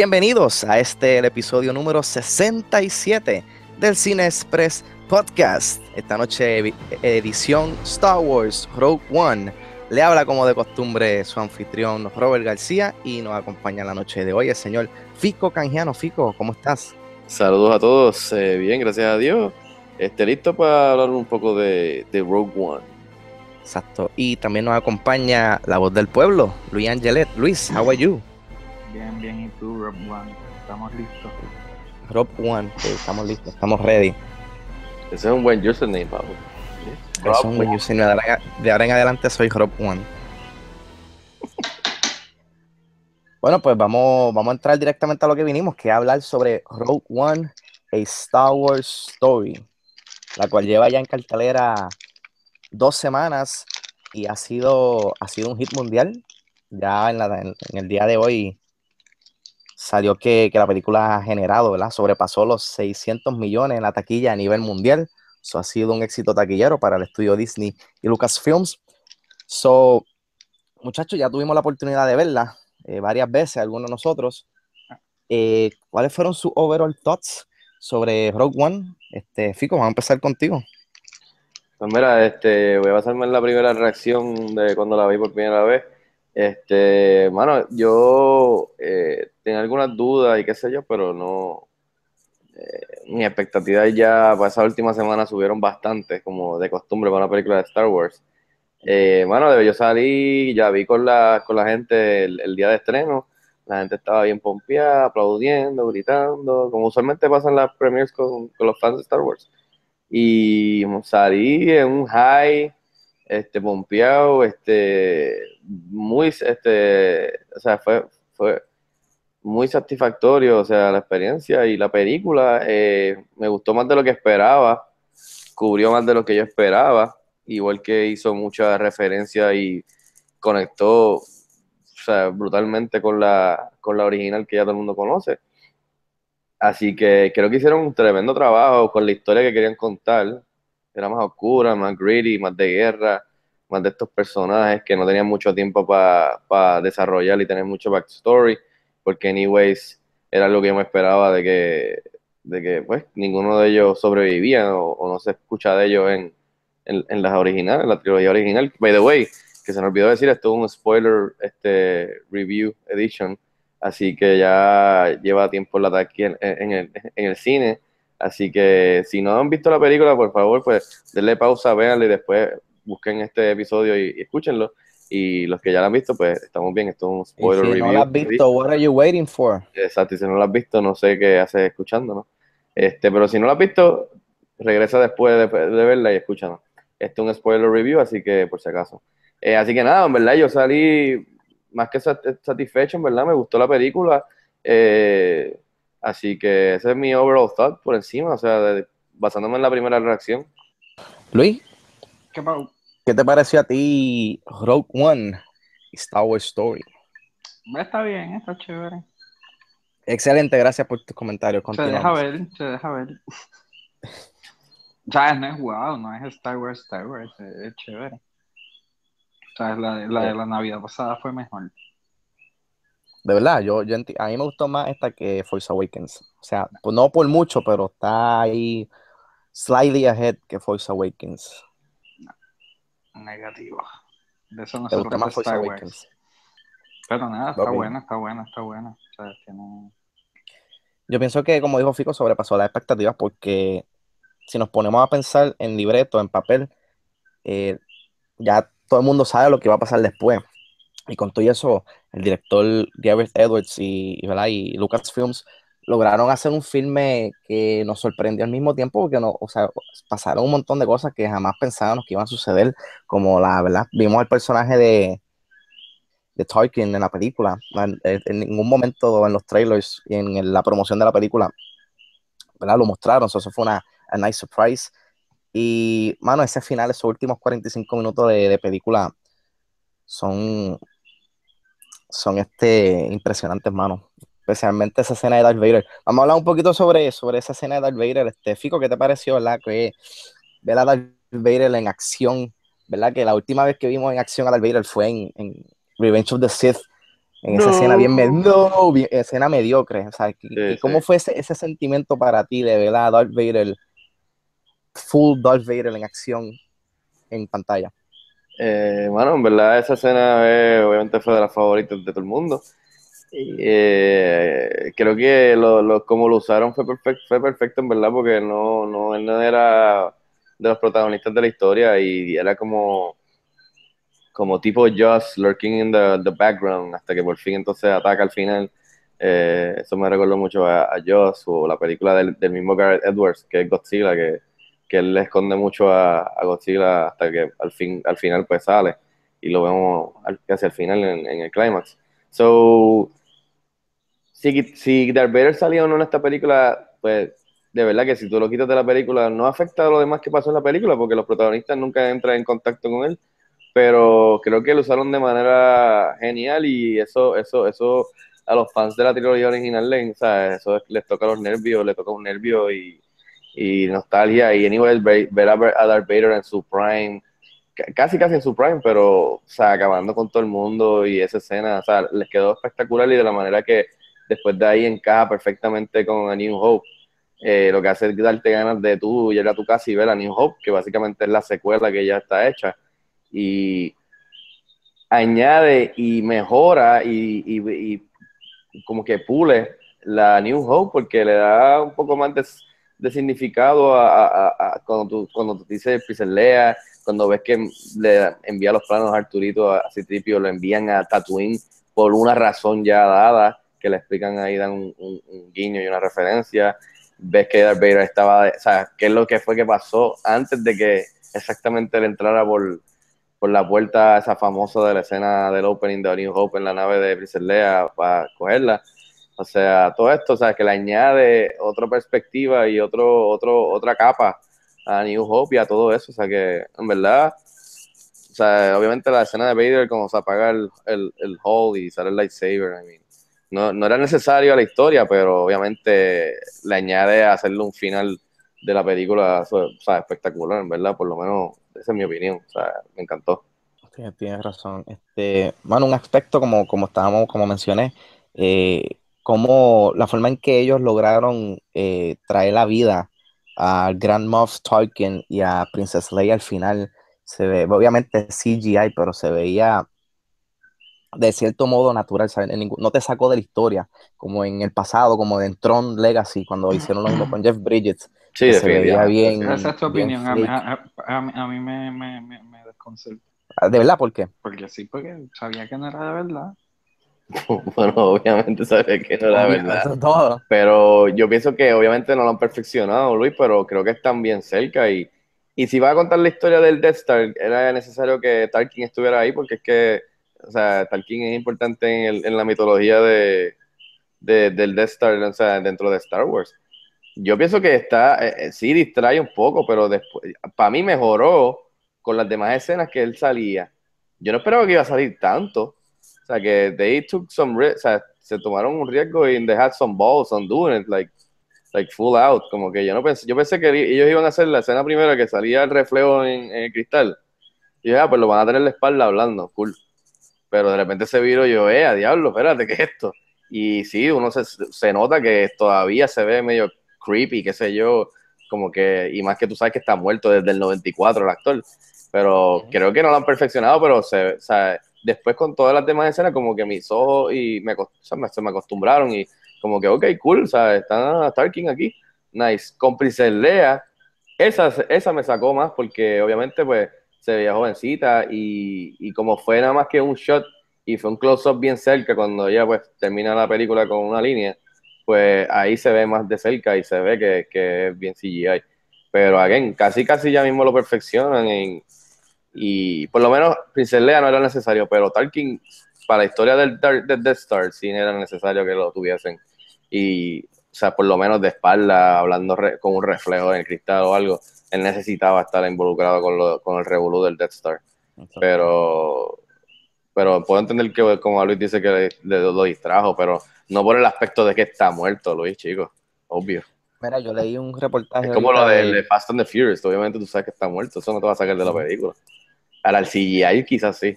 Bienvenidos a este el episodio número 67 del Cine Express Podcast. Esta noche edición Star Wars Rogue One. Le habla como de costumbre su anfitrión Robert García y nos acompaña la noche de hoy el señor Fico Canjiano. Fico, ¿cómo estás? Saludos a todos, eh, bien, gracias a Dios. Este, listo para hablar un poco de, de Rogue One. Exacto. Y también nos acompaña la voz del pueblo, Luis Angelet. Luis, how are you? Bien, bien, ¿y tú, Rob One? Estamos listos. Rob One, sí, estamos listos, estamos ready. Ese es un buen username, Pablo. Eso es un buen username. De ahora en- de ahora en adelante soy Rob One. Bueno, pues vamos, vamos a entrar directamente a lo que vinimos, que es hablar sobre Rogue One, a Star Wars Story, la cual lleva ya en cartelera dos semanas y ha sido, ha sido un hit mundial. Ya en, la- en- en el día de hoy salió que, que la película ha generado, ¿verdad? Sobrepasó los 600 millones en la taquilla a nivel mundial. Eso ha sido un éxito taquillero para el estudio Disney y Lucasfilms. So, muchachos, ya tuvimos la oportunidad de verla eh, varias veces, algunos de nosotros. Eh, ¿Cuáles fueron sus overall thoughts sobre Rogue One? Este, Fico, vamos a empezar contigo. Pues mira, este, voy a pasarme en la primera reacción de cuando la vi por primera vez. Este, mano, yo eh, tenía algunas dudas y qué sé yo, pero no. eh, mis expectativas ya para esa última semana subieron bastante, como de costumbre para una película de Star Wars. Eh, mano, yo salí, ya vi con la, con la gente el, el día de estreno. La gente estaba bien pompeada, aplaudiendo, gritando, como usualmente pasan las premieres con, con los fans de Star Wars y salí en un high, este, pompeado, este, muy, este, o sea, fue, fue muy satisfactorio, o sea, la experiencia y la película, eh, me gustó más de lo que esperaba, cubrió más de lo que yo esperaba, igual que hizo mucha referencia y conectó, o sea, brutalmente con la, con la original que ya todo el mundo conoce. Así que creo que hicieron un tremendo trabajo con la historia que querían contar. Era más oscura, más gritty, más de guerra, más de estos personajes que no tenían mucho tiempo para desarrollar y tener mucho backstory, porque anyways era lo que yo me esperaba de que, de que pues ninguno de ellos sobrevivía o, o no se escucha de ellos en, en, las originales, en la trilogía original. By the way, que se me olvidó decir, esto es un spoiler este, review edition así que ya lleva tiempo la aquí en el, en el cine, así que si no han visto la película, por favor, pues denle pausa, véanla y después busquen este episodio y, y escúchenlo, y los que ya la han visto, pues estamos bien, esto es un Y spoiler si review. no la has visto, what are you waiting for? Exacto, y si no la has visto, no sé qué haces escuchando, ¿no? Este, pero si no la has visto, regresa después de, de verla y escúchanos. Este es un spoiler review, así que por si acaso. Eh, así que nada, en verdad, yo salí más que sat- satisfecho, en verdad, me gustó la película. eh, así que ese es mi overall thought por encima, o sea, de- basándome en la primera reacción. Luis, ¿Qué te pareció a ti Rogue One y Star Wars Story? Está bien, está chévere. Excelente, gracias por tus comentarios. Se deja ver, se deja ver. ¿Sabes? No es wow, no es Star Wars, Star Wars, es, es chévere. ¿Sabes? La, de- la de la Navidad pasada fue mejor. De verdad, yo, yo a mí me gustó más esta que Force Awakens. O sea, pues no por mucho, pero está ahí slightly ahead que Force Awakens. Negativo. De eso no ¿Te se gusta trata más Force. Awakens? Pero nada, está buena, está buena, está buena. O sea, tiene... Yo pienso que, como dijo Fico, sobrepasó las expectativas porque si nos ponemos a pensar en libreto, en papel, eh, ya todo el mundo sabe lo que va a pasar después. Y con todo eso, el director Gareth Edwards y, y, y Lucasfilms lograron hacer un filme que nos sorprendió al mismo tiempo porque no, o sea, pasaron un montón de cosas que jamás pensábamos que iban a suceder, como la verdad, vimos al personaje de, de Tolkien en la película. En, ningún momento en los trailers y en la promoción de la película, ¿verdad? Lo mostraron, so, eso fue una a nice surprise. Y, mano, ese final, esos últimos 45 minutos de película son, son este, impresionantes, mano. Especialmente esa escena de Darth Vader. Vamos a hablar un poquito sobre, sobre esa escena de Darth Vader. Este, Fico, ¿qué te pareció, verdad? Que ver a Darth Vader en acción, ¿verdad? Que la última vez que vimos en acción a Darth Vader fue en, en Revenge of the Sith, en esa escena bien, no, bien- escena mediocre. O sea, ¿y- Sí, ¿cómo fue ese, ese sentimiento para ti de ver a Darth Vader, full Darth Vader en acción en pantalla? Eh, bueno, en verdad esa escena obviamente fue de las favoritas de todo el mundo. Eh, creo que lo, lo- como lo usaron fue perfecto, fue perfecto en verdad porque no, no, él no era de los protagonistas de la historia y era como, como tipo Joss lurking in the, the background hasta que por fin entonces ataca al final. Eh, eso me recordó mucho a, a Joss o la película del, del mismo Gareth Edwards que es Godzilla que que él le esconde mucho a, a Godzilla hasta que al fin al final pues sale y lo vemos casi al final en, el clímax. So, si, si Darth Vader salía o no en esta película, pues de verdad que si tú lo quitas de la película no afecta a lo demás que pasó en la película porque los protagonistas nunca entran en contacto con él, pero creo que lo usaron de manera genial y eso eso eso a los fans de la trilogía original les, eso les toca los nervios, les toca un nervio y y nostalgia y anyway ver, a, Darth Vader en su prime ca- casi casi en su prime pero o acabando con todo el mundo y esa escena o sea les quedó espectacular y de la manera que después de ahí encaja perfectamente con A New Hope. Eh, lo que hace es darte ganas de tú llegar a tu casa y ver A New Hope que básicamente es la secuela que ya está hecha y añade y mejora y, y- y como que pule la New Hope porque le da un poco más de, de significado a, a- a- cuando tú cuando tú dices Lea, cuando ves que le envía los planos a Arturito a Citripio, lo envían a Tatooine por una razón ya dada, que le explican ahí, dan un, un- guiño y una referencia, ves que Darth Vader estaba, o sea, qué es lo que fue que pasó antes de que exactamente él entrara por, por la puerta esa famosa de la escena del opening de A New Hope en la nave de Princess para cogerla. O sea, todo esto, o sea, que le añade otra perspectiva y otro, otro, otra capa a New Hope y a todo eso. O sea, que en verdad, o sea, obviamente la escena de Vader, como se apaga el, el, el hall y sale el lightsaber, I mean, no, no era necesario a la historia, pero obviamente le añade a hacerle un final de la película, o sea, espectacular, en verdad, por lo menos, esa es mi opinión. O sea, me encantó. Tienes, tienes razón. Este, bueno, un aspecto como, como estábamos, como mencioné, eh, como la forma en que ellos lograron eh, traer la vida a Grand Moff Tarkin y a Princess Leia al final, se ve, obviamente es CGI, pero se veía de cierto modo natural, ¿sabes? No te sacó de la historia, como en el pasado, como en Tron Legacy, cuando hicieron lo mismo con Jeff Bridges, Sí, que se veía bien, Esa es tu opinión. A mí, fake. a, a- a mí, a mí me, me, me, me desconcerta. ¿De verdad? ¿Por qué? Porque sí, porque sabía que no era de verdad. Bueno, obviamente sabía que no verdad. Es todo. Pero yo pienso que obviamente no lo han perfeccionado, Luis, pero creo que están bien cerca. Y, y si va a contar la historia del Death Star, era necesario que Tarkin estuviera ahí, porque es que, o sea, Tarkin es importante en, el- en la mitología de, de- del Death Star, o sea, dentro de Star Wars. Yo pienso que está, eh, eh, sí distrae un poco, pero después, para mí mejoró con las demás escenas que él salía. Yo no esperaba que iba a salir tanto. O sea, que they took some ri- o sea, se tomaron un riesgo y they had some balls on doing it, like, like full out. Como que yo no pensé, yo pensé que ellos iban a hacer la escena primera que salía el reflejo en, en el cristal. Y yo, ah, pues lo van a tener en la espalda hablando, cool. Pero de repente se viro yo, eh, a diablo, espérate, ¿qué es esto? Y sí, uno se, se nota que todavía se ve medio creepy, qué sé yo, como que, y más que tú sabes que está muerto desde el 94 el actor. Pero creo que no lo han perfeccionado, pero se, o sea, después con todas las demás escenas, como que mis ojos y me, o se me acostumbraron y como que, ok, cool, o sea, está Tarkin aquí, nice. Con Princess Leia, esa, esa me sacó más porque obviamente pues se veía jovencita y, y como fue nada más que un shot y fue un close-up bien cerca cuando ella pues termina la película con una línea, pues ahí se ve más de cerca y se ve que, que es bien CGI. Pero again, casi casi ya mismo lo perfeccionan en- y por lo menos Princess Leia no era necesario, pero Tarkin para la historia del, Dark- del Death Star sí era necesario que lo tuviesen. Y, o sea, por lo menos de espalda, hablando re- con un reflejo en el cristal o algo, él necesitaba estar involucrado con, lo- con el revolú del Death Star. Pero, pero puedo entender que, como Luis dice, que le- le- lo distrajo, pero no por el aspecto de que está muerto, Luis, chicos, obvio. Mira, yo leí un reportaje. Es como lo de, de Fast and the Furious, obviamente tú sabes que está muerto, eso no te va a sacar de la película. Ahora el CGI quizás sí.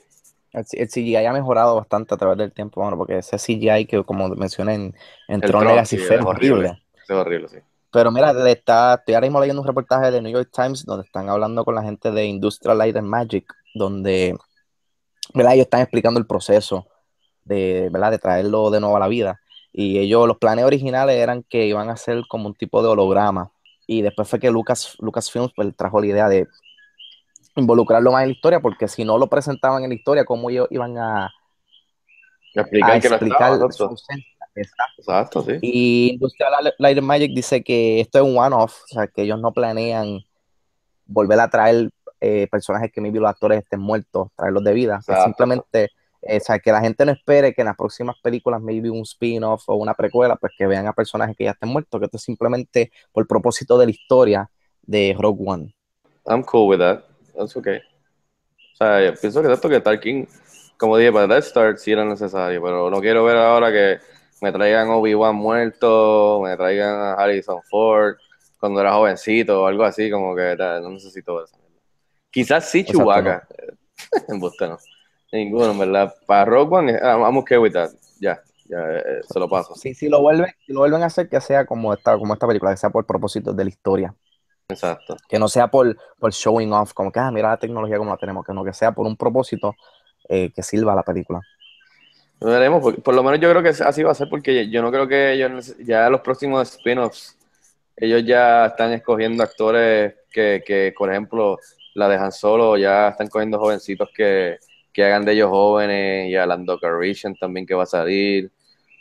El, el CGI ha mejorado bastante a través del tiempo, bueno, porque ese CGI que, como mencioné en, en Tron Tron, Legacy sí, fue es horrible. horrible. Eso es horrible, sí. Pero mira, está, estoy ahora mismo leyendo un reportaje de New York Times donde están hablando con la gente de Industrial Light and Magic, donde ¿verdad? ellos están explicando el proceso de, ¿verdad? de traerlo de nuevo a la vida. Y ellos, los planes originales eran que iban a hacer como un tipo de holograma. Y después fue que Lucas, Lucasfilms pues, trajo la idea de involucrarlo más en la historia, porque si no lo presentaban en la historia, ¿cómo ellos iban a, a explican que explicar estaba, su exacto. sí. Y Industrial Light and Magic dice que esto es un one-off, o sea, que ellos no planean volver a traer eh, personajes que maybe los actores estén muertos, traerlos de vida. Exacto. simplemente, eh, o sea, que la gente no espere que en las próximas películas, maybe un spin-off o una precuela, pues que vean a personajes que ya estén muertos, que esto es simplemente por propósito de la historia de Rogue One. I'm cool with that. That's okay. O sea, yo pienso que esto que Tarkin, como dije, para Death Star sí era necesario, pero no quiero ver ahora que me traigan Obi-Wan muerto, me traigan a Harrison Ford cuando era jovencito o algo así, como que no necesito mierda. Quizás sí Chewbacca. En no. Ninguno, en verdad. Para Rogue One, I'm I'm okay with that. Ya, ya, eh, se lo paso. Sí, si lo vuelven, si lo vuelven a hacer, que sea como esta, como esta película, que sea por propósito de la historia. Exacto. que no sea por, por showing off, como que, ah, mira la tecnología como la tenemos, que no, que sea por un propósito eh, que sirva a la película. Veremos, por, por lo menos yo creo que así va a ser porque yo no creo que ellos, ya los próximos spin-offs, ellos ya están escogiendo actores que, que, por ejemplo, la dejan solo, ya están cogiendo jovencitos que, que hagan de ellos jóvenes y a Lando Calrissian también que va a salir,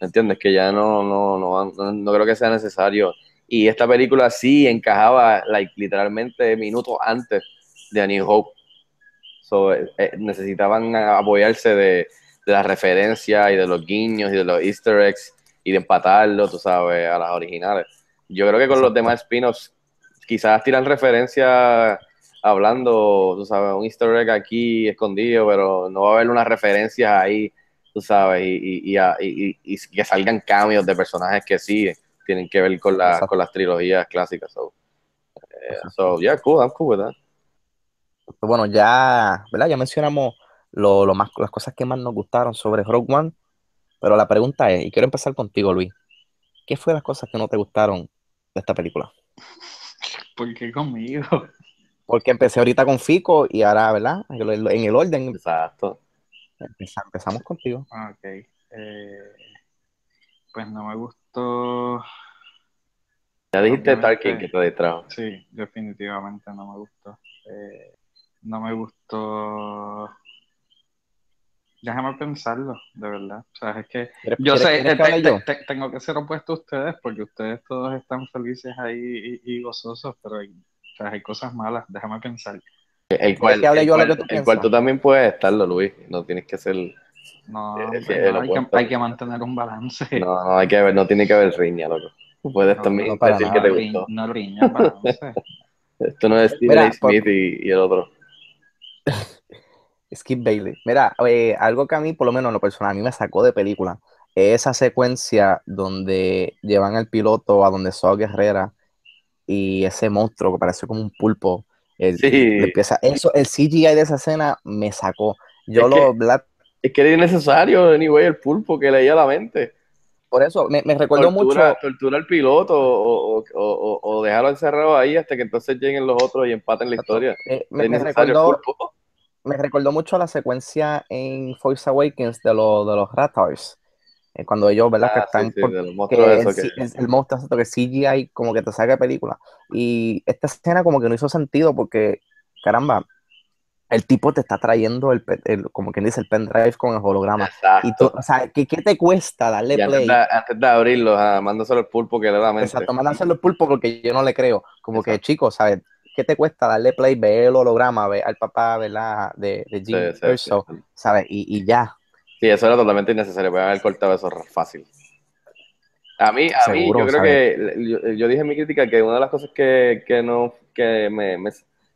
¿me entiendes? Que ya no, no, no, no, no creo que sea necesario. Y esta película sí encajaba like, literalmente minutos antes de A New Hope. So, eh, eh, necesitaban apoyarse de, de la referencia y de los guiños y de los easter eggs y de empatarlo, tú sabes, a las originales. Yo creo que con los demás spin-offs quizás tiran referencia hablando, tú sabes, un easter egg aquí escondido, pero no va a haber unas referencias ahí, tú sabes, y, y, y, que salgan cambios de personajes que sí tienen que ver con, la, con las trilogías clásicas. So, eh, so, yeah, cool, I'm cool with that. Pues bueno, ya, ¿verdad? Ya mencionamos lo, lo más, las cosas que más nos gustaron sobre Rogue One, pero la pregunta es, y quiero empezar contigo, Luis, ¿qué fue las cosas que no te gustaron de esta película? ¿Por qué conmigo? Porque empecé ahorita con Fico y ahora, ¿verdad? En el, en el orden, Exacto. empezamos, contigo. Ah, Ok. Eh, pues no me gustó. Ya dijiste Obviamente. Tarkin que te distrajo. Sí, definitivamente no me gustó. Eh, no me gustó. Déjame pensarlo, de verdad. O sea, es que ¿Quieres- yo sé, quieres te- que hable te- yo? te- tengo que ser opuesto a ustedes porque ustedes todos están felices ahí y, y gozosos, pero hay, o sea, hay cosas malas. Déjame pensar. El cual, el cual- que tú el cual tú también puedes estarlo, Luis. No tienes que ser. No, Eh, hay, que, hay que mantener un balance. No, no, hay que ver, no tiene que haber riña, loco. Puedes No, también no, para decir nada. que te ri- gustó. no riña, balance. Esto no es Stephen Mira. Smith y, y el otro. Skip Bailey. Mira, eh, algo que a mí, por lo menos en lo personal, a mí me sacó de película, es esa secuencia donde llevan al piloto a donde Saw Guerrera y ese monstruo que parece como un pulpo. el- Sí. empieza, eso, el CGI de esa escena me sacó. Yo Es lo, que-. Es que era innecesario, anyway, el pulpo que leía la mente. Por eso me, me recuerdo mucho. tortura al piloto o, o, o, o dejarlo encerrado ahí hasta que entonces lleguen los otros y empaten la historia. eh, me, me el recordó, me recordó mucho la secuencia en Force Awakens de, los de los Ratars. eh, cuando ellos, ¿verdad? que Ah, están sí, sí, por- de los que el, C- que... el, el monstruo que CGI como que te saca de película. Y esta escena como que no hizo sentido porque, caramba, el tipo te está trayendo el, como quien dice, el pendrive con el holograma. Y tú, o sea, ¿qué, qué te cuesta darle Y antes play? de, antes de abrirlo, ah, mándaselo al pulpo que le da mente. Exacto, mándaselo el pulpo porque yo no le creo. Como que, chicos, ¿sabes? ¿Qué te cuesta darle play, ver el holograma, ver al papá, ¿verdad? De, de Jim sí, Erso, sí. ¿sabes? Y, y ya. Sí, eso era totalmente innecesario, pueden haber cortado eso fácil. A mí, a mí yo creo ¿sabes? que, yo, yo dije en mi crítica que una de las cosas que, que no, que me, me,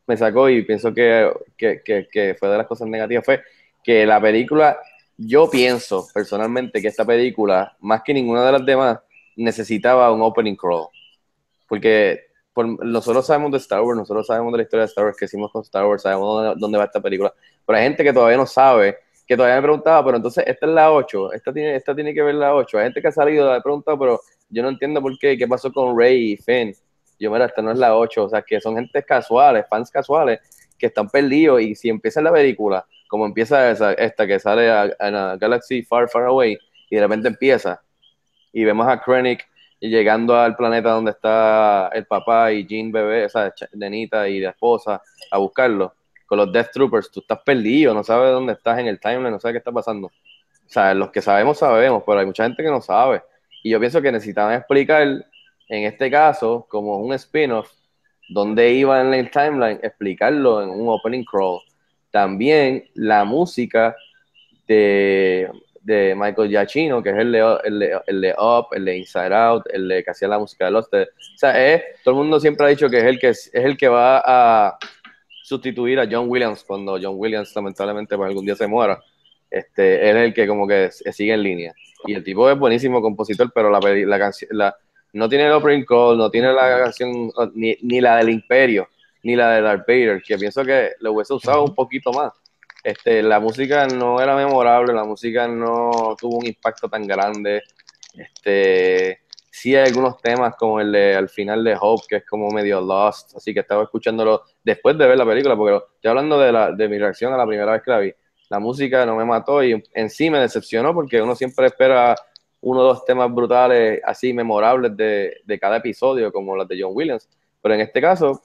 me sacó y pienso que, que, que, fue de las cosas negativas fue que la película, yo pienso personalmente que esta película, más que ninguna de las demás, necesitaba un opening crawl. Porque por- nosotros sabemos de Star Wars, nosotros sabemos de la historia de Star Wars, que hicimos con Star Wars, sabemos dónde, va esta película. Pero hay gente que todavía no sabe, que todavía me preguntaba, pero entonces esta es la 8, esta tiene, esta tiene que ver la 8. Hay gente que ha salido, me ha preguntado, pero yo no entiendo por qué, qué pasó con Rey y Finn. Yo, mira, esta no es la 8, o sea, que son gente casuales, fans casuales, que están perdidos y si empieza la película, como empieza esa, esta que sale a, a Galaxy Far, Far Away, y de repente empieza, y vemos a Krennic llegando al planeta donde está el papá y Jean bebé, o sea, Nenita y la esposa, a buscarlo, con los Death Troopers, tú estás perdido, no sabes dónde estás en el timeline, no sabes qué está pasando. O sea, los que sabemos, sabemos, pero hay mucha gente que no sabe. Y yo pienso que necesitaban explicar, en este caso, como un spin-off, dónde iba en el timeline, explicarlo en un opening crawl. También la música de, de Michael Giacchino, que es el de, el, de, el de Up, el de Inside Out, el de que hacía la música de Lost. O sea, es, todo el mundo siempre ha dicho que es el que, es el que va a sustituir a John Williams cuando John Williams lamentablemente pues, algún día se muera. Este, él es el que como que sigue en línea. Y el tipo es buenísimo compositor, pero la, la canción, la, no tiene el opening call, no tiene la canción, ni, ni la del Imperio, ni la de Darth Vader, que pienso que lo hubiese usado un poquito más. Este, la música no era memorable, la música no tuvo un impacto tan grande. Este, sí hay algunos temas como el de al final de Hope, que es como medio lost, así que estaba escuchándolo después de ver la película, porque estoy hablando de, la, de mi reacción a la primera vez que la vi. La música no me mató y en sí me decepcionó porque uno siempre espera uno o dos temas brutales, así memorables de, de cada episodio, como las de John Williams. Pero en este caso, o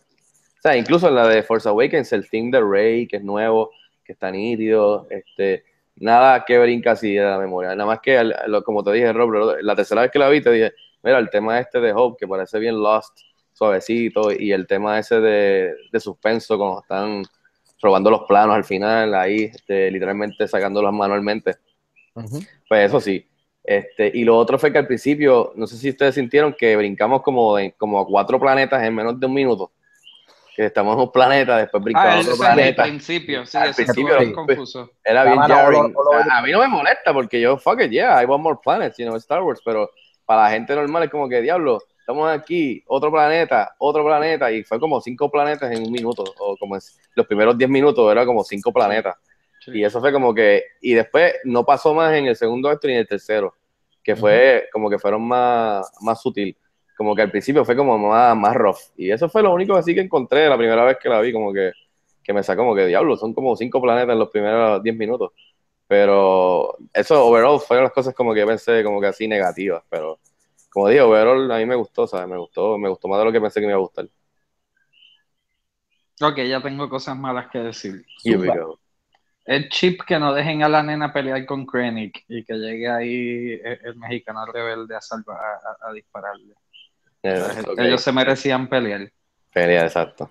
sea, incluso en la de Force Awakens, el theme de Rey, que es nuevo, que está nítido, este, nada que brinca así de la memoria. Nada más que, lo- como te dije, Rob, la tercera vez que la vi, te dije, mira, el tema este de Hope, que parece bien Lost, suavecito, y el tema ese de, de suspenso, cuando están robando los planos al final, ahí, este, literalmente sacándolos manualmente. Pues eso sí. Este, y lo otro fue que al principio, no sé si ustedes sintieron que brincamos como, como a cuatro planetas en menos de un minuto. Que estamos en un planeta, después brincamos Ah, a otro es al planeta. principio, sí, Al eso principio, bien pues, confuso. Era bien Estaban all- jarring. A, a mí no me molesta porque yo, fuck it, yeah, I want more planets, you know, Star Wars, pero para la gente normal es como que, diablo, estamos aquí, otro planeta, otro planeta, y fue como cinco planetas en un minuto, o como es- los primeros diez minutos era como cinco planetas. Sí. Y eso fue como que, y después no pasó más en el segundo acto ni en el tercero, que fue como que fueron más, más sutil. Como que al principio fue como más, más rough. Y eso fue lo único así que encontré la primera vez que la vi, como que, que me sacó como que diablo, son como cinco planetas en los primeros diez minutos. Pero eso, overall, fueron las cosas como que yo pensé como que así negativas. Pero como digo, overall a mí me gustó, ¿sabes? Me gustó, me gustó más de lo que pensé que me iba a gustar. Ok, ya tengo cosas malas que decir. Here we go. El chip que no dejen a la nena pelear con Krennic y que llegue ahí el, el mexicano rebelde a, salva, a, dispararle. Ok. Ellos se merecían pelear. Pelea, exacto.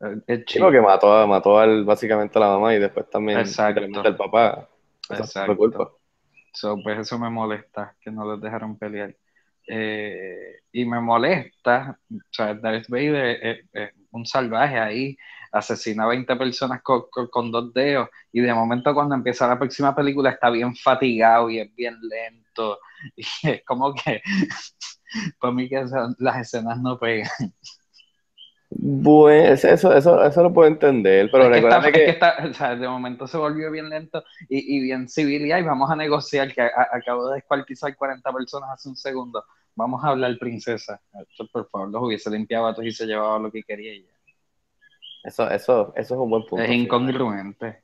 El, el chip. Chico que mató, a- mató al, básicamente a la mamá y después también al papá. Exacto. culpa. So, pues eso me molesta, que no los dejaron pelear. Eh, y me molesta, o sea, Darth Vader es, es un salvaje ahí, asesina a 20 personas con, con- con dos dedos, y de momento cuando empieza la próxima película está bien fatigado y es bien lento, y es como que, para mí que las escenas no pegan. Pues eso, eso, eso lo puedo entender, pero es que, está, es que, está- o sea, de momento se volvió bien lento y, y bien civil y ahí vamos a negociar que a- a- acabo de descuartizar 40 personas hace un segundo. Vamos a hablar, princesa. Por favor, los hubiese limpiado a todos y se llevaba lo que quería ya. Eso, eso, eso es un buen punto. Es incongruente.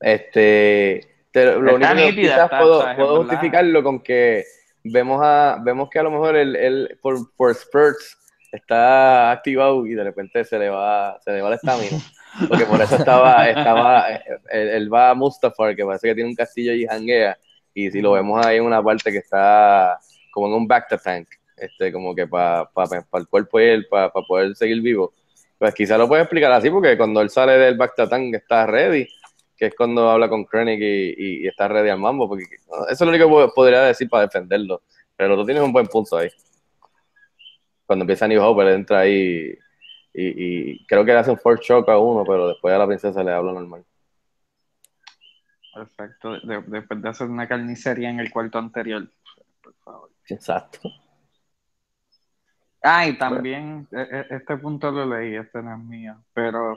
Este, te- lo Está único que nítida, quizás está, puedo, sabes, puedo justificarlo con que vemos a, vemos que a lo mejor él, él por, por spurts está activado y de repente se le va, se le va la estamina. Porque por eso estaba, estaba, él, él va a Mustafar, que parece que tiene un castillo y janguea, y si lo vemos ahí en una parte que está como en un back to tank, este, como que para el cuerpo y él, para poder seguir vivo. Pues quizá lo puede explicar así, porque cuando él sale del tank está ready, que es cuando habla con Krennic y, y- y está ready al mambo, porque eso es lo único que po- podría decir para defenderlo. Pero tú tienes un buen punto ahí. Cuando empieza New Hope, él entra ahí y, y creo que le hace un force shock a uno, pero después a la princesa le habla normal. Perfecto. De- después de hacer una carnicería en el cuarto anterior. Por favor. Exacto. Ah, y también, e- e- este punto lo leí, este no es mío, pero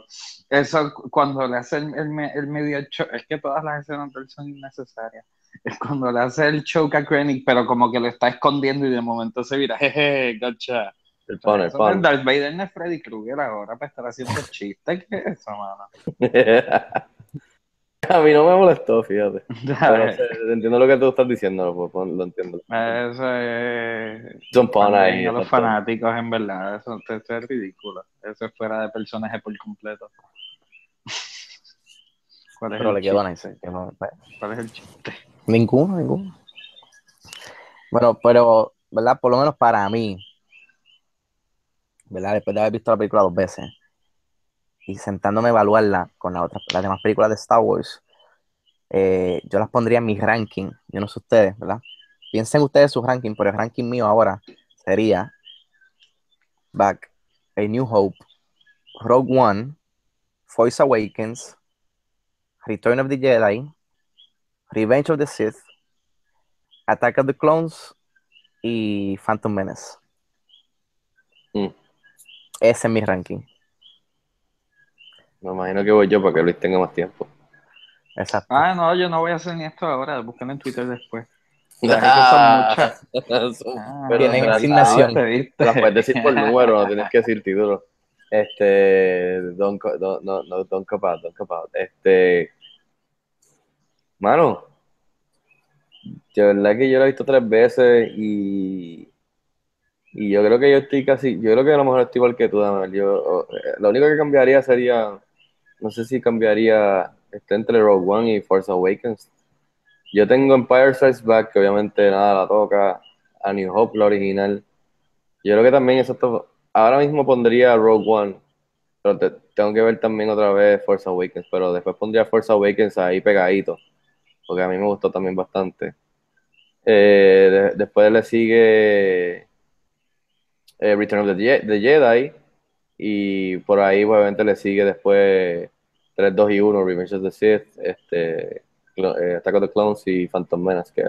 eso cu- cuando le hace el, el el medio choke, es que todas las escenas de él son innecesarias. Es cuando le hace el choke a Krennic, pero como que lo está escondiendo y de momento se vira, jeje, gotcha. El pan, el pan. Darth Vader no es Freddy Krueger ahora para estar haciendo chistes, ¿qué es eso, mano? a mí no me molestó, fíjate. Pero, entiendo lo que tú estás diciendo, lo, entiendo. Eso es... Es un pan ahí. A los exacto. fanáticos, en verdad, eso, eso es ridículo. Eso es fuera de personaje por completo. ¿Cuál es Pero el le quedó no- pues, ¿Cuál es el chiste? Ninguno, ninguno. Bueno, pero, ¿verdad? Por lo menos para mí, ¿verdad? Después de haber visto la película dos veces y sentándome a evaluarla con las otras, las demás películas de Star Wars, eh, yo las pondría en mi ranking. Yo no sé ustedes, ¿verdad? Piensen ustedes su ranking, pero el ranking mío ahora sería Back, A New Hope, Rogue One, Force Awakens, Return of the Jedi, Revenge of the Sith, Attack of the Clones y Phantom Menace. Mm. Ese es mi ranking. Me imagino que voy yo para que Luis tenga más tiempo. Exacto. Ah, no, yo no voy a hacer ni esto ahora, busquen en Twitter después. Las cosas son muchas. Son- Ah, pero Tienen asignación. Las puedes decir por número, no tienes que decir título. Este, don't, co- don't, no, no, don't cop out, don't cop out. Este, mano, de verdad que yo la he visto tres veces y, y yo creo que yo estoy casi, yo creo que a lo mejor estoy igual que tú, Daniel. Yo, eh, lo único que cambiaría sería, no sé si cambiaría este, entre Rogue One y Force Awakens. Yo tengo Empire Strikes Back, que obviamente nada la toca, a New Hope, la original. Yo creo que también está- ahora mismo pondría Rogue One, pero te- tengo que ver también otra vez Force Awakens, pero después pondría Force Awakens ahí pegadito, porque a mí me gustó también bastante. Eh, de- después le sigue eh, Return of the, the Jedi, y por ahí obviamente le sigue después 3, 2 y 1, Revenge of the Sith, este, eh, Attack of the Clones y Phantom Menace, que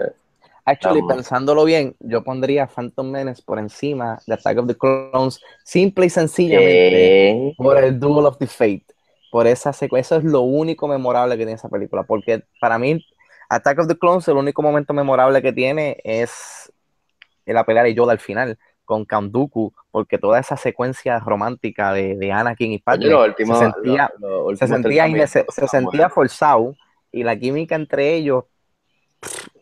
Actually, Vamos. pensándolo bien, yo pondría Phantom Menace por encima de Attack of the Clones, simple y sencillamente Eh, por el Duel of the Fate. Por esa secuencia, eso es lo único memorable que tiene esa película. Porque para mí, Attack of the Clones, el único momento memorable que tiene es la pelea de Yoda al final con Dooku, porque toda esa secuencia romántica de, de Anakin y Padme se sentía, se sentía, 30 innece- minutos se están sentía buenos. forzado y la química entre ellos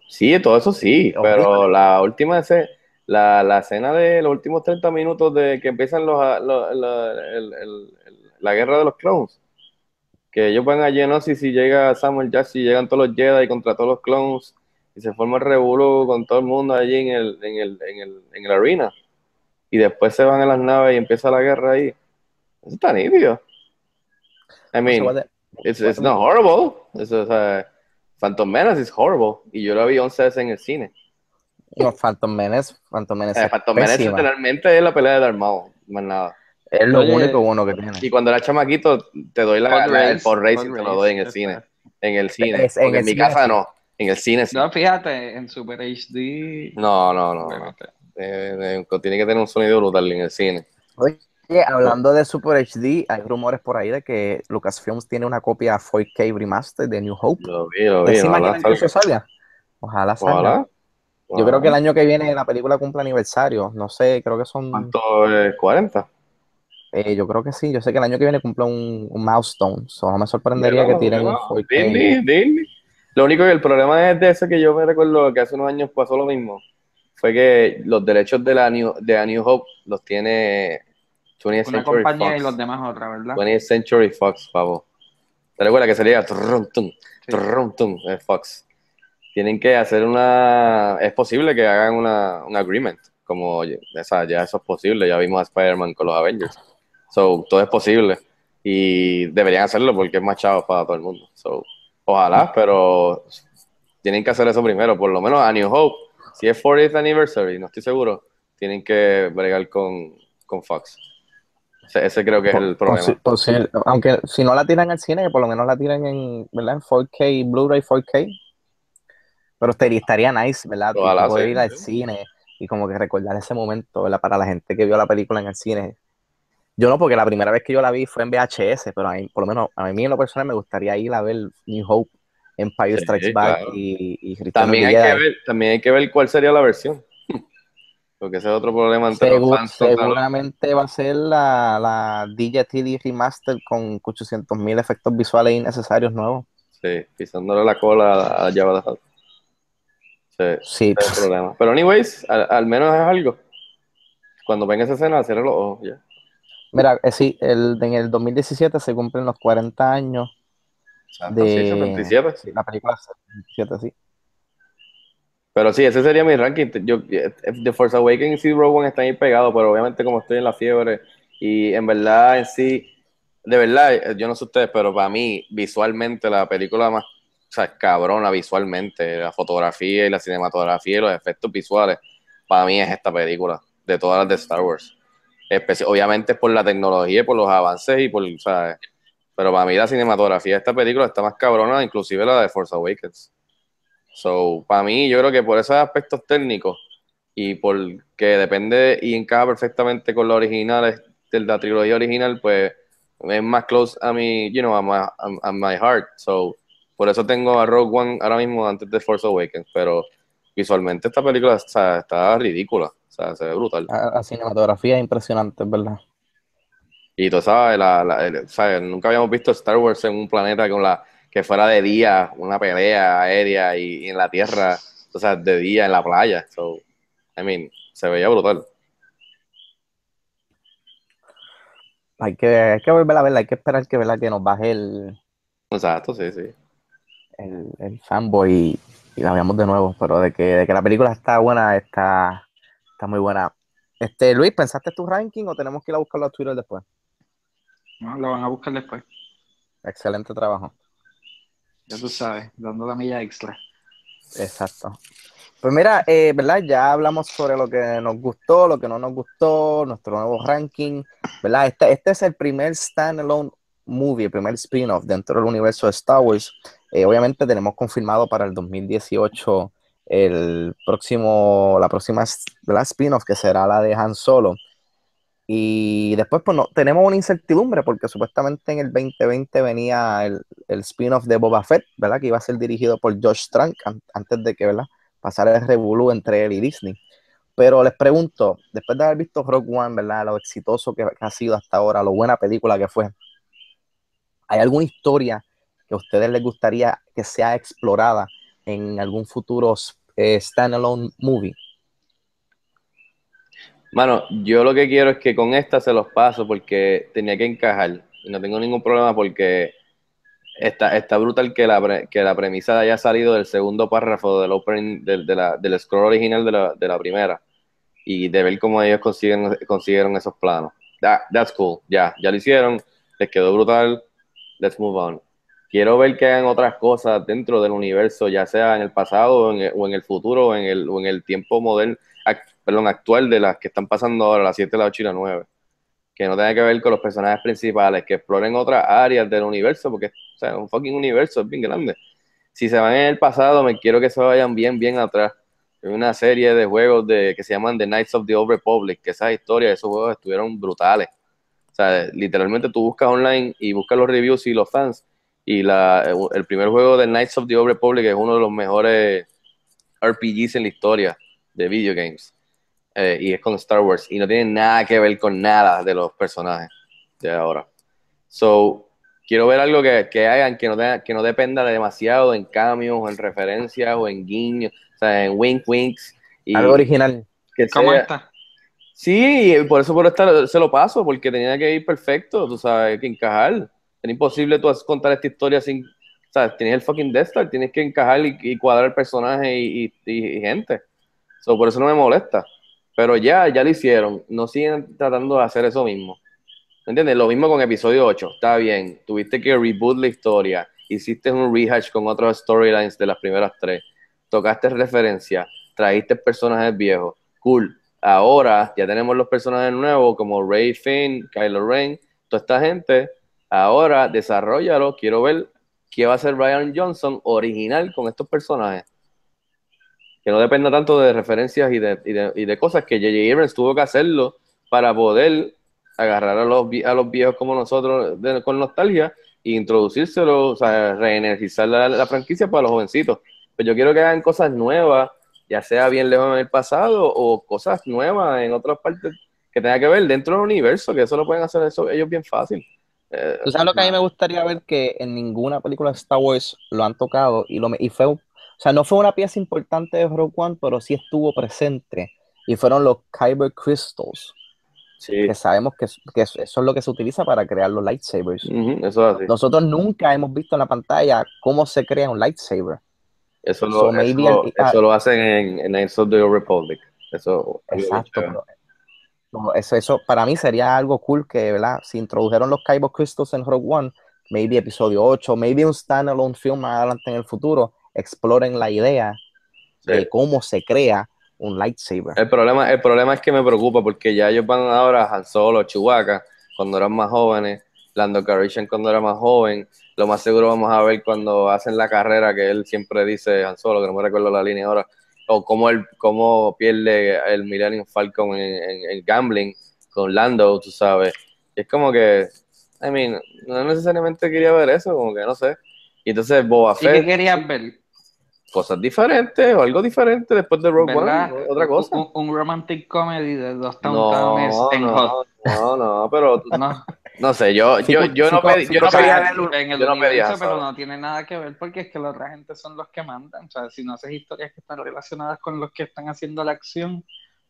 Sí, todo eso sí, Horrible. pero la última ese- la, la escena de los últimos 30 minutos de que empiezan los, los- la- el- el- el- la guerra de los clones, que ellos van a Geonosis y llega Samuel Jackson y llegan todos los Jedi contra todos los clones y se forma el revuelo con todo el mundo allí en el, en el, en el, en el arena y después se van a las naves y empieza la guerra ahí. Eso está nítido. I mean, So, It's, it's not horrible. It's, sea, Phantom Menace is horrible. Y yo la vi 11 veces en el cine. no, Phantom Menace, Phantom Menace Eh, es Phantom Menace literalmente es la pelea de Darth Maul, más nada. Es lo Oye, único bueno que tiene. Y cuando era chamaquito, te doy la, el race, pod racing, te lo doy en el cine. En el cine. Es- en Porque en, el mi cine, casa no. En el cine sí. No, fíjate, en Super HD. No, no, no. no. Eh, eh, tiene que tener un sonido brutal en el cine. Oye, hablando de Super HD, hay rumores por ahí de que Lucasfilms tiene una copia 4K remaster de New Hope. Lo vi, lo vi. Ojalá salga. salga. Ojalá salga. Ojalá. Yo creo que el año que viene la película cumple aniversario. No sé, creo que son. ¿Cuánto es? ¿40? eh, yo creo que sí. Yo sé que el año que viene cumple un, un milestone. So, no me sorprendería que tiren un 4K. Disney, Disney. Lo único que el problema es de eso que yo me recuerdo que hace unos años pasó lo mismo. Fue que los derechos de la New, de A New Hope los tiene 20th Una Century compañía Fox. y los demás otra, ¿verdad? 20th Century Fox, pavo. ¿Te recuerdas que salía trum, tum, Sí. trum, tum, eh, Fox? Tienen que hacer una... Es posible que hagan una, un agreement. Como, ya eso es posible. Ya vimos a Spider-Man con los Avengers. So, todo es posible. Y deberían hacerlo porque es más chavo para todo el mundo. So, Ojalá, pero tienen que hacer eso primero, por lo menos a New Hope. Si es 40th anniversary, no estoy seguro, tienen que bregar con, con Fox. Ese, ese creo que es el problema. Aunque si no la tiran al cine, que por lo menos la tiran en, ¿verdad? En 4K, Blu-ray 4K. Pero estaría, nice, ¿verdad? Ojalá, poder sí. ir al cine y como que recordar ese momento, ¿verdad? Para la gente que vio la película en el cine. Yo no, porque la primera vez que yo la vi fue en VHS, pero a mí, por lo menos a mí en lo personal me gustaría ir a ver New Hope, Empire Sí, Strikes Back claro. y, y También hay, que ver, también hay que ver cuál sería la versión. Porque ese es otro problema entre Segu- los fans. seguramente va a ser la, la DJTD Remaster con 800.000 efectos visuales innecesarios nuevos. Sí, pisándole la cola a Java de. Sí, Sí, ese es el problema. Pero anyways, al, al menos es algo. Cuando venga esa escena, cierra los ojos, ya. mira, eh, sí, el, en el 2017 se cumplen los 40 años de 77. sí, la película 77, sí. Pero sí, ese sería mi ranking. Yo, The Force Awakens y Rogue One están ahí pegados, pero obviamente como estoy en la fiebre y en verdad en sí, de verdad, yo no sé ustedes, pero para mí visualmente la película más, o sea, es cabrona visualmente, la fotografía y la cinematografía y los efectos visuales, para mí es esta película, de todas las de Star Wars. Obviamente por la tecnología y por los avances y por, ¿sabes? Pero para mí la cinematografía de esta película está más cabrona, inclusive la de Force Awakens. So, para mí, yo creo que por esos aspectos técnicos y porque depende y encaja perfectamente con los originales de la trilogía original, pues es más close a mi, you know, a my, a- my heart. So, por eso tengo a Rogue One ahora mismo antes de Force Awakens, pero visualmente esta película o está ridícula, o sea, se ve brutal. La, la cinematografía es impresionante, es verdad. Y tú sabes, la, la- el- sabes, nunca habíamos visto Star Wars en un planeta con la que fuera de día, una pelea aérea y, y en la tierra, o sea, de día en la playa. So, I mean, se veía brutal. Hay que, hay que volver a verla, hay que esperar que, ¿verdad? que nos baje el, Exacto, sí, sí. el, el fanboy y, y la veamos de nuevo, pero de que, de que la película está buena, está, está muy buena. Este, Luis, ¿pensaste tu ranking o tenemos que ir a buscarlo a Twitter después? No, lo van a buscar después. Excelente trabajo. Ya tú sabes, dando la milla extra. Exacto. Pues mira, eh, ¿verdad? Ya hablamos sobre lo que nos gustó, lo que no nos gustó, nuestro nuevo ranking, ¿verdad? Este, este es el primer standalone movie, el primer spin-off dentro del universo de Star Wars. Eh, obviamente tenemos confirmado para el 2018 el próximo, la próxima spin-off que será la de Han Solo. Y después pues no, tenemos una incertidumbre porque supuestamente en el 2020 venía el, el spin-off de Boba Fett, ¿verdad? Que iba a ser dirigido por Josh Trank an- antes de que, ¿verdad? Pasara el revolú entre él y Disney. Pero les pregunto, después de haber visto Rogue One, ¿verdad? Lo exitoso que, que ha sido hasta ahora, lo buena película que fue, ¿hay alguna historia que a ustedes les gustaría que sea explorada en algún futuro eh, standalone movie? Mano, yo lo que quiero es que con esta se los paso porque tenía que encajar. Y no tengo ningún problema porque está, está brutal que la, que la premisa haya salido del segundo párrafo del opening, del, del scroll original de la, de la primera y de ver cómo ellos consiguen, consiguieron esos planos. That- that's cool, ya, ya lo hicieron, les quedó brutal, let's move on. Quiero ver que hagan otras cosas dentro del universo, ya sea en el pasado o en el, futuro o en el, o en el tiempo moderno, perdón, actual de las que están pasando ahora, las 7, las 8 y las 9. Que no tenga que ver con los personajes principales, que exploren otras áreas del universo, porque o sea, es un fucking universo, es bien grande. Si se van en el pasado, me quiero que se vayan bien, bien atrás. Hay una serie de juegos de, que se llaman The Knights of the Old Republic, que esas historias, esos juegos estuvieron brutales. O sea, literalmente tú buscas online y buscas los reviews y los fans. Y la, el primer juego de Knights of the Old Republic es uno de los mejores RPGs en la historia de video games. Eh, y es con Star Wars. Y no tiene nada que ver con nada de los personajes de ahora. So, quiero ver algo que, que hagan que no, tenga- que no dependa demasiado en cambios, o en referencias, o en guiños, o sea, en wink winks. Y Algo original. que ¿Cómo sea- está? Sí, y por eso por estar, se lo paso, porque tenía que ir perfecto, tú sabes, que encajar. Era imposible tú contar esta historia sin, sabes, tienes el fucking Death Star, tienes que encajar y, y cuadrar personajes y, y- y- y gente. So, por eso no me molesta. Pero ya, ya lo hicieron, no siguen tratando de hacer eso mismo. ¿Me entiendes? Lo mismo con episodio 8, está bien, tuviste que reboot la historia hiciste un rehash con otros storylines de las primeras tres, tocaste referencia, trajiste personajes viejos, cool. Ahora ya tenemos los personajes nuevos como Ray Finn, Kylo Ren, toda esta gente. Ahora desarrollalo, quiero ver qué va a hacer Ryan Johnson original con estos personajes. Que no dependa tanto de referencias y de, y de, y de cosas que J.J. Abrams tuvo que hacerlo para poder agarrar a los, a los viejos como nosotros con nostalgia e introducírselo, o sea, reenergizar la, franquicia para los jovencitos. Pues yo quiero que hagan cosas nuevas, ya sea bien lejos en el pasado o cosas nuevas en otras partes que tenga que ver dentro del universo, que eso lo pueden hacer eso, ellos bien fácil. Eh, ¿Tú sabes lo que a mí me gustaría ver? Que en ninguna película de Star Wars lo han tocado y, lo, y fue, o sea, no fue una pieza importante de Rogue One, pero sí estuvo presente y fueron los Kyber Crystals, sí, que sabemos que, que eso es lo que se utiliza para crear los lightsabers. Eso es así. Nosotros nunca hemos visto en la pantalla cómo se crea un lightsaber. Eso, so lo, maybe eso, el- ah. eso lo hacen en, en Knights of the Republic. Eso, Exacto. pero- no, eso, eso para mí sería algo cool que, ¿verdad? Si introdujeron los Kyber Crystals en Rogue One, maybe episodio 8, maybe un standalone film más adelante en el futuro, exploren la idea Sí. de cómo se crea un lightsaber. El problema, el problema es que me preocupa porque ya ellos van ahora a Han Solo, Chewbacca, cuando eran más jóvenes, Lando Calrissian cuando era más joven, lo más seguro vamos a ver cuando hacen la carrera que él siempre dice Han Solo, que no me recuerdo la línea ahora, o cómo él cómo pierde el Millennium Falcon en, en- en gambling con Lando, tú sabes. Y es como que, I mean, no necesariamente quería ver eso, como que no sé. Y entonces Boba ¿Y qué Fett, querías ver? Cosas diferentes o algo diferente después de Rogue ¿Verdad? One, otra cosa. Un, un romantic comedy de dos No, Towntowns en Hot. no, no, no, pero No, no sé, yo, Sí, yo, pues, yo sí, no pues, pedí, sí, yo no pues, pedí, sí, en el yo no pedí universo, pero no tiene nada que ver porque es que la otra gente son los que mandan. O sea, si no haces historias que están relacionadas con los que están haciendo la acción,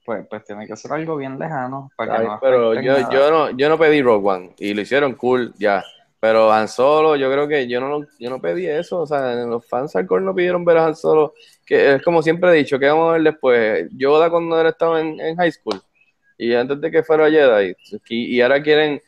pues, pues tiene que ser algo bien lejano para que Ay, no pero yo, nada. yo no, yo no pedí Rogue One y lo hicieron cool, ya. Pero Han Solo, yo creo que yo no, yo no pedí eso. O sea, los fans hardcore no pidieron ver a Han Solo. Que es como siempre he dicho, que vamos a ver después. Yoda cuando él estaba en, en high school y antes de que fuera Jedi. Y, y ahora quieren.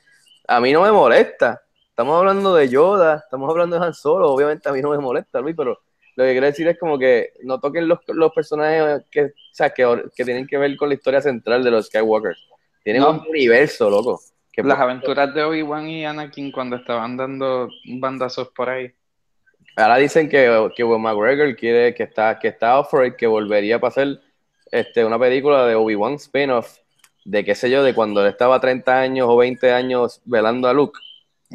A mí no me molesta. Estamos hablando de Yoda, estamos hablando de Han Solo. Obviamente a mí no me molesta, Luis, pero lo que quiero decir es como que no toquen los, los personajes que, o sea, que, que tienen que ver con la historia central de los Skywalker. Tienen No. un universo, loco. Que Las aventuras de Obi-Wan y Anakin cuando estaban dando bandazos por ahí. Ahora dicen que, que Will McGregor quiere, que está, que está off que volvería para hacer este, una película de Obi-Wan spin-off, de qué sé yo, de cuando él estaba 30 años o 20 años velando a Luke.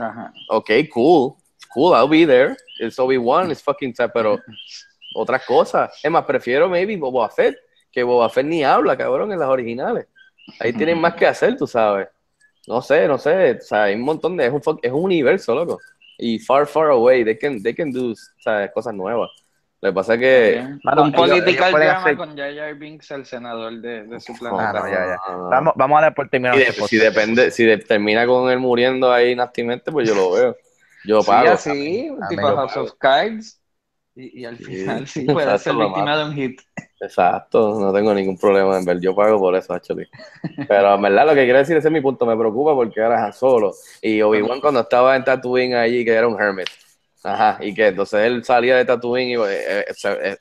Ajá. Ok, cool, cool, I'll be there. It's Obi-Wan, it's fucking sad, pero otras cosas. Es más, prefiero maybe Boba Fett, que Boba Fett ni habla, cabrón, en las originales. Ahí tienen más que hacer, tú sabes. No sé, no sé, o sea, hay un montón de, es un, es un universo, loco. Y far, far away, they can, they can do o sea, cosas nuevas. Lo que pasa es que... Bien. Mano, un ellos- political ellos drama hacer- con Jar Jar Binks, el senador de, de su No, planeta. no, ya, ya. no, no. Vamos, vamos a dar por terminado. De- este si podcast. depende, si de- termina con él muriendo ahí nastimente, pues yo lo veo. Yo Sí, pago. así, a mí tipo House of Cards. Y, y al Sí. final sí puede ser víctima de un hit. Exacto, no tengo ningún problema en ver. Yo pago por eso, actually. Pero en verdad lo que quiero decir, ese es mi punto, me preocupa porque ahora es solo. Y Obi-Wan cuando estaba en Tatooine allí, que era un hermit. Ajá, y que entonces él salía de Tatooine y eh, eh, se- eh,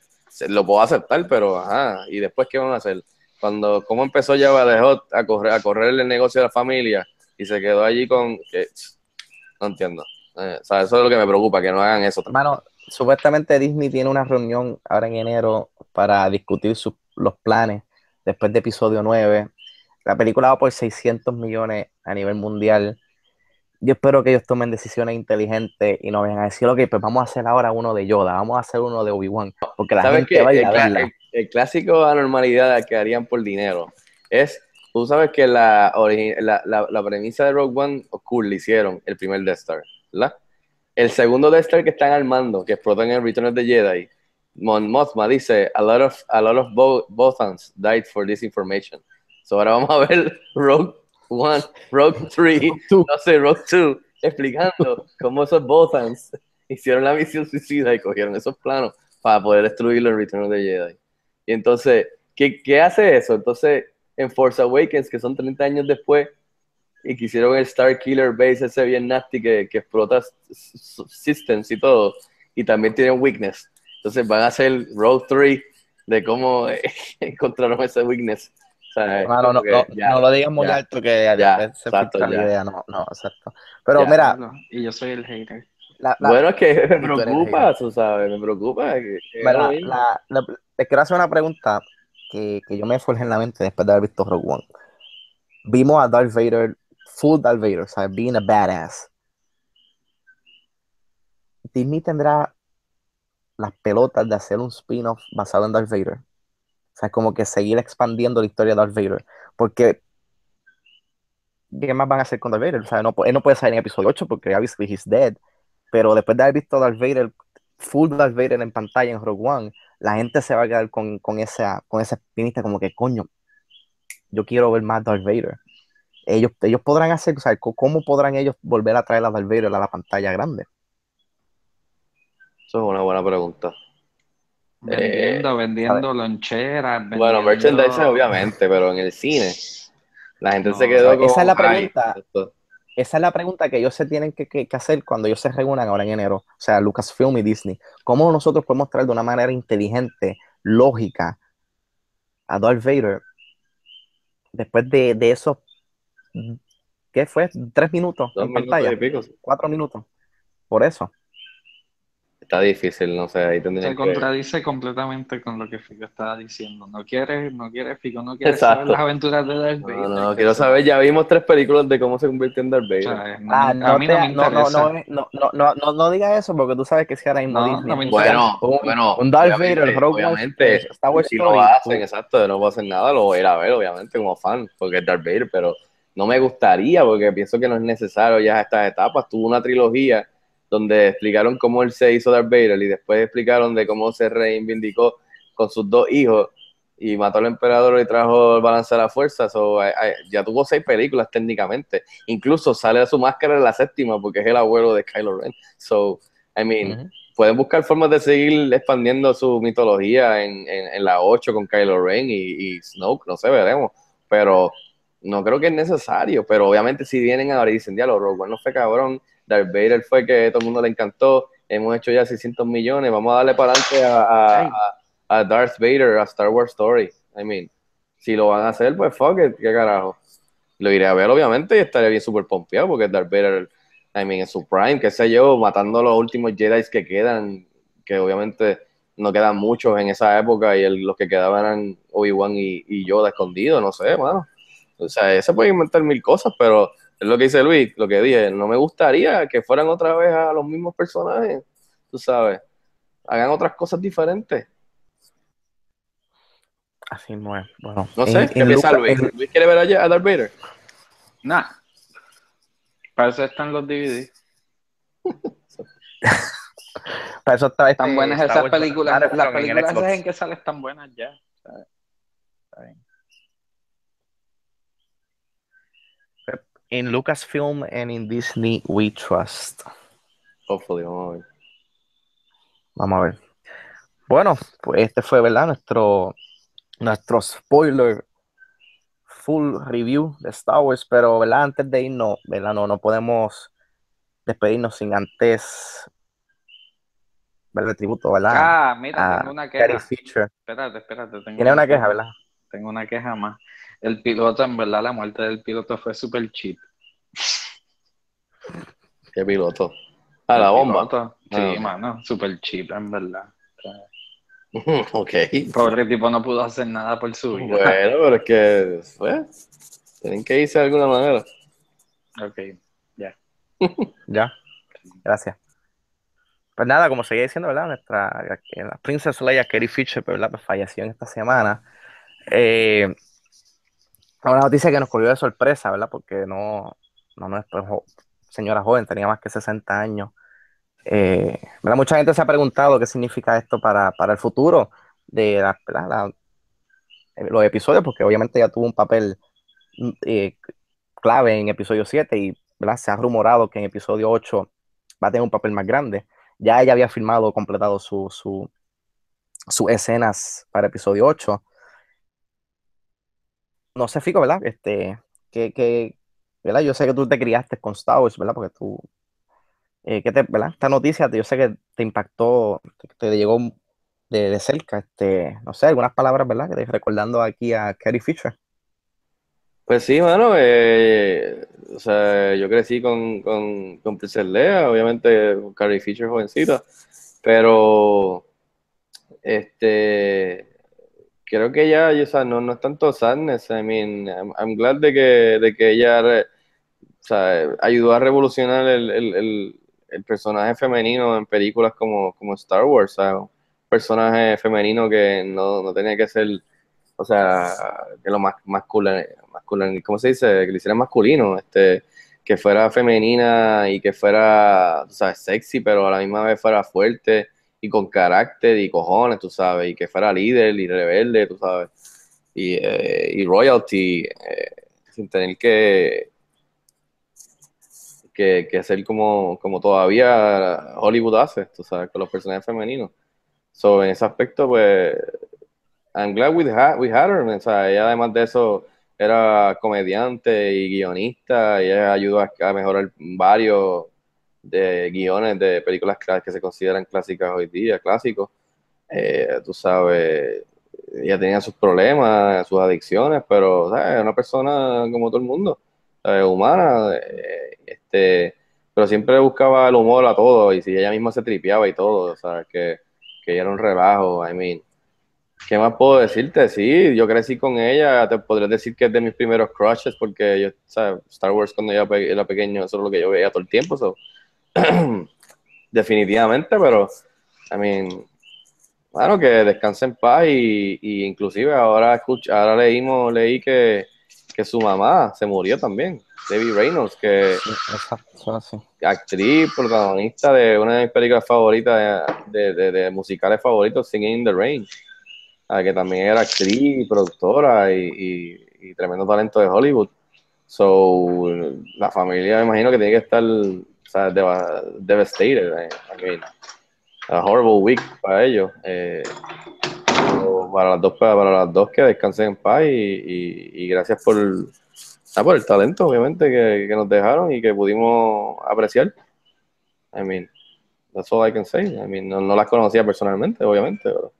lo puedo aceptar, pero ajá, y después qué van a hacer? Cuando, ¿cómo empezó ya Hot a correr, a correr el negocio de la familia y se quedó allí con que no entiendo. Eh, o sea, eso es lo que me preocupa, que no hagan eso. Hermano, supuestamente Disney tiene una reunión ahora en enero para discutir sus- los planes después de episodio 9. La película va por 600 millones a nivel mundial. Yo espero que ellos tomen decisiones inteligentes y no vayan a decir, ok, pues vamos a hacer ahora uno de Yoda, vamos a hacer uno de Obi-Wan, porque la ¿Sabes gente qué? va a ir El, a verla. el- el clásico anormalidad que harían por dinero es, tú sabes que la, la, la, la premisa de Rogue One, cool, le hicieron el primer Death Star, ¿verdad? El segundo Death Star que están armando, que explotan en Return of the Jedi, Mon Mothma dice, a lot of, a lot of Bo- Bothans died for this information. So ahora vamos a ver Rogue One, Rogue 3, no sé, Rogue 2, explicando cómo esos Bothans hicieron la misión suicida y cogieron esos planos para poder destruirlo en Return of the Jedi. Y entonces, ¿qué, qué hace eso? Entonces, en Force Awakens, que son 30 años después, y que hicieron el Star Killer Base ese bien nasty que, que explota systems y todo, y también tienen weakness. Entonces van a hacer Road 3 de cómo eh, encontraron ese weakness. O sea, no, no, no, ya, no lo digas muy ya. alto que ya, se exacto, la idea. No, no, exacto. Pero Ya. mira, Y yo soy el hater. la, la- Bueno, es que me preocupa, tú sabes, me preocupa. que- que mira, la- les quiero hacer una pregunta que, que yo me forjé en la mente después de haber visto Rogue One. Vimos a Darth Vader, full Darth Vader, sea, being a badass. Disney tendrá las pelotas de hacer un spin-off basado en Darth Vader. O sea, como que seguir expandiendo la historia de Darth Vader. Porque, ¿qué más van a hacer con Darth Vader? O sea, no, él no puede salir en episodio 8 porque obviously he's dead. Pero después de haber visto Darth Vader, full Darth Vader en pantalla en Rogue One, la gente se va a quedar con, con esa, con esa espinita como que, coño, yo quiero ver más Darth Vader. Ellos, ellos podrán hacer, o sea, ¿cómo podrán ellos volver a traer a Darth Vader a la pantalla grande? Eso es una buena pregunta. Vendiendo, vendiendo loncheras. Bueno, merchandising obviamente, pero en el cine la gente No, se quedó con... esa es la "Ay, pregunta. esto". Esa es la pregunta que ellos se tienen que, que- que hacer cuando ellos se reúnan ahora en enero, o sea, Lucasfilm y Disney. ¿Cómo nosotros podemos traer de una manera inteligente, lógica, a Darth Vader después de, de esos, ¿qué fue? ¿Tres minutos Dos en minutos pantalla? y pico. ¿Cuatro minutos? Por eso. Está difícil, no sé, ahí Se tendrían que... contradice completamente con lo que Fico estaba diciendo. No quiere, no quiere, Fico no quiere Exacto. saber las aventuras de Darth Vader. No, no, quiero saber, ya vimos tres películas de cómo se convirtió en Darth O Vader. sea, no- Ah, a no, mí te- no me no, no, no, no, no, no, no, no digas eso porque tú sabes que si ahora mismo No, Disney no Bueno, un, bueno, un Darth Vader, Rogue One, obviamente, Star Wars si Story, lo hacen, exacto, no puedo hacer nada, lo voy a ir a ver, obviamente, como fan, porque es Darth Vader, pero no me gustaría, porque pienso que no es necesario ya estas etapas. Tuvo una trilogía donde explicaron cómo él se hizo Darth Vader y después explicaron de cómo se reivindicó con sus dos hijos y mató al emperador y trajo el balance de la fuerza. So, ay, ay, ya tuvo seis películas técnicamente. Incluso sale de su máscara en la séptima porque es el abuelo de Kylo Ren. So, I mean, pueden buscar formas de seguir expandiendo su mitología en, en, en la 8 con Kylo Ren y, y Snoke, no sé, veremos. Pero no creo que es necesario. Pero obviamente si vienen ahora y dicen, diálogo, Rogue One no fue cabrón, Darth Vader fue que todo el mundo le encantó, hemos hecho ya 600 millones, vamos a darle para adelante a, a, Ay. a- a Darth Vader, a Star Wars Story. I mean, si lo van a hacer, pues fuck it, qué carajo. Lo iré a ver, obviamente, y estaré bien súper pompeado porque Darth Vader, I mean, en su prime, qué sé yo, matando a los últimos Jedi que quedan, que obviamente no quedan muchos en esa época y el- los que quedaban eran Obi-Wan y, y Yoda escondidos, no sé, mano. O sea, se puede inventar mil cosas, pero es lo que dice Luis, lo que dije, no me gustaría que fueran otra vez a los mismos personajes, tú sabes, hagan otras cosas diferentes. Así no es. Bueno, No sé, en ¿qué piensa Luca- Luis? en- ¿Luis quiere ver a, a Darth Vader? Nah. Para eso están los DVD. para eso está este Están buenas esas películas. Las películas en que salen están buenas ya. ¿sabes? Está bien. In Lucasfilm and in Disney we trust. Hopefully, vamos a ver. Vamos a ver. Bueno, pues este fue, ¿verdad? Nuestro, nuestro spoiler full review de Star Wars, pero, ¿verdad? Antes de irnos, ¿verdad? No, no podemos despedirnos sin antes verle tributo, ¿verdad? Ah, mira, a tengo una queja. Espérate, espérate. Tengo Tiene una queja, ¿verdad? Tengo una queja más. El piloto, en verdad, la muerte del piloto fue súper cheap. Qué piloto. A la bomba. piloto, Sí, Ah, mano, súper cheap, en verdad. Ok. Pobre tipo no pudo hacer nada por su vida. Bueno, pero es que, pues, tienen que irse de alguna manera. Ok, ya. Ya, gracias. Pues nada, como seguía diciendo, ¿verdad? Nuestra que la Princess Leia, Carrie Fisher, pues, ¿verdad? Pues falleció en esta semana. Eh, una noticia que nos cogió de sorpresa, ¿verdad? Porque no, no, no es pues, señora joven, tenía más que 60 años. Eh, ¿verdad? Mucha gente se ha preguntado qué significa esto para, para el futuro de la- ¿verdad? la- eh, los episodios, porque obviamente ya tuvo un papel mm, eh, clave en episodio 7 y ¿verdad? se ha rumorado que en episodio 8 va a tener un papel más grande. Ya ella había filmado, completado su, su, sus escenas para episodio 8. No sé, Fico, ¿verdad? Este, que, que, ¿verdad? Yo sé que tú te criaste con Star Wars, ¿verdad? Porque tú eh, ¿qué te, ¿verdad? Esta noticia, yo sé que te impactó, te, te llegó de, de cerca, este, no sé, algunas palabras, ¿verdad? Que te recordando aquí a Carrie Fisher. Pues sí, mano, eh, o sea, yo crecí con, con, con Princess Leia, obviamente con Carrie Fisher jovencita, pero este creo que ella, o sea, no, no es tanto sadness, I mean, I'm, I'm glad de que, de que ella o sea, ayudó a revolucionar el, el, el, personaje femenino en películas como, como Star Wars, o sea, un personaje femenino que no, no tenía que ser, o sea, que lo más masculino, masculino, ¿cómo se dice? Que lo hiciera masculino, este, que fuera femenina y que fuera, tú sabes, sexy, pero a la misma vez fuera fuerte y con carácter y cojones, tú sabes, y que fuera líder y rebelde, tú sabes, y, eh, y royalty, eh, sin tener que, que, que hacer como, como todavía Hollywood hace, tú sabes, con los personajes femeninos. So, en ese aspecto, pues, I'm glad we had, we had her, o sea, ella además de eso era comediante y guionista, y ella ayudó a mejorar varios de guiones de películas que se consideran clásicas hoy día, clásicos. Eh, tú sabes, ella tenía sus problemas, sus adicciones, pero una persona como todo el mundo, ¿sabes? humana, eh, este, pero siempre buscaba el humor a todo, y si ella misma se tripeaba y todo, ¿sabes? Que, que ella era un relajo, I mean. ¿Qué más puedo decirte? Sí, yo crecí con ella, te podría decir que es de mis primeros crushes, porque yo, ¿sabes? Star Wars cuando yo era pequeño, eso es lo que yo veía todo el tiempo, so. definitivamente, pero, I mean, bueno, que descanse en paz y, y inclusive ahora escucha, ahora leímos, leí que, que su mamá se murió también, Debbie Reynolds, que Exacto, actriz, protagonista de una de mis películas favoritas, de, de- de musicales favoritos, Singing in the Rain, ah, que también era actriz, productora y, y- y tremendo talento de Hollywood. So, la familia me imagino que tiene que estar sea, deva- devastated. I mean, a horrible week para ellos. eh, para las dos, para las dos que descansen en paz y, y- y gracias por, ah, por el talento, obviamente, que, que nos dejaron y que pudimos apreciar. I mean, that's all I can say. I mean, no, no las conocía personalmente, obviamente, pero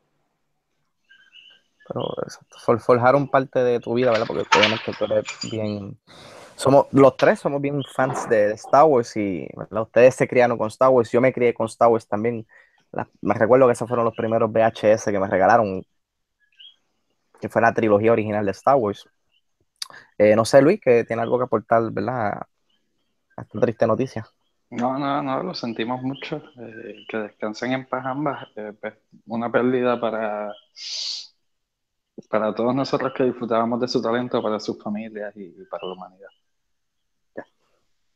Pero forjaron parte de tu vida, ¿verdad? Porque obviamente tú eres bien. Somos, los tres somos bien fans de, Star Wars y ustedes se criaron con Star Wars. Yo me crié con Star Wars también. Me recuerdo que esos fueron los primeros VHS que me regalaron, que fue la trilogía original de Star Wars. Eh, no sé, Luis, que tiene algo que aportar, ¿verdad? A esta triste noticia. No, no, no, lo sentimos mucho. eh, que descansen en paz ambas. eh, pues, una pérdida para, para todos nosotros que disfrutábamos de su talento, para sus familias y para la humanidad.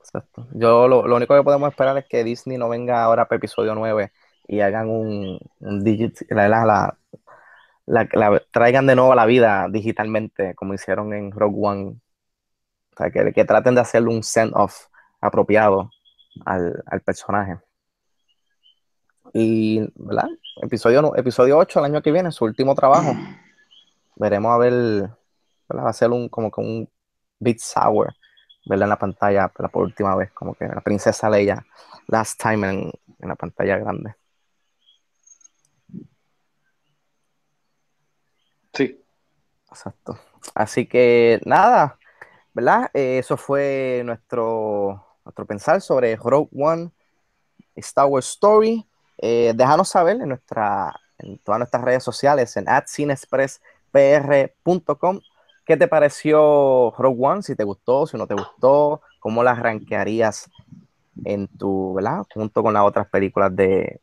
Exacto. Yo lo, lo único que podemos esperar es que Disney no venga ahora para episodio 9 y hagan un, un digit, la, la, la- traigan de nuevo a la vida digitalmente, como hicieron en Rogue One. O sea, que, que traten de hacerle un send-off apropiado al, al personaje. Y, ¿verdad? Episodio, episodio 8 el año que viene, su último trabajo. Veremos a ver, ¿verdad? Va a ser un, como que un bit sour verla en la pantalla por, por última vez, como que la princesa Leia, last time en, en la pantalla grande. Sí, Exacto. Así que nada, ¿verdad? Eh, eso fue nuestro, nuestro pensar sobre Rogue One, Star Wars Story. Eh, déjanos saber en, nuestra, en todas nuestras redes sociales, en cineexpresspr.com, qué te pareció Rogue One, si te gustó, si no te gustó, cómo la rankearías en tu, ¿verdad? Junto con las otras películas de,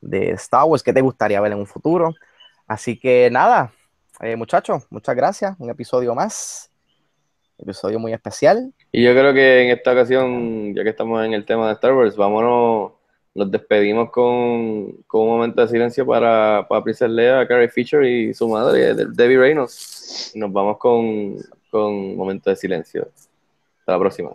de Star Wars, qué te gustaría ver en un futuro. Así que nada, eh, muchachos, muchas gracias. Un episodio más. Episodio muy especial. Y yo creo que en esta ocasión, ya que estamos en el tema de Star Wars, vámonos, nos despedimos con, con un momento de silencio para, para Princess Leia, Carrie Fisher y su madre, De- Debbie Reynolds. Nos vamos con, con un momento de silencio. Hasta la próxima.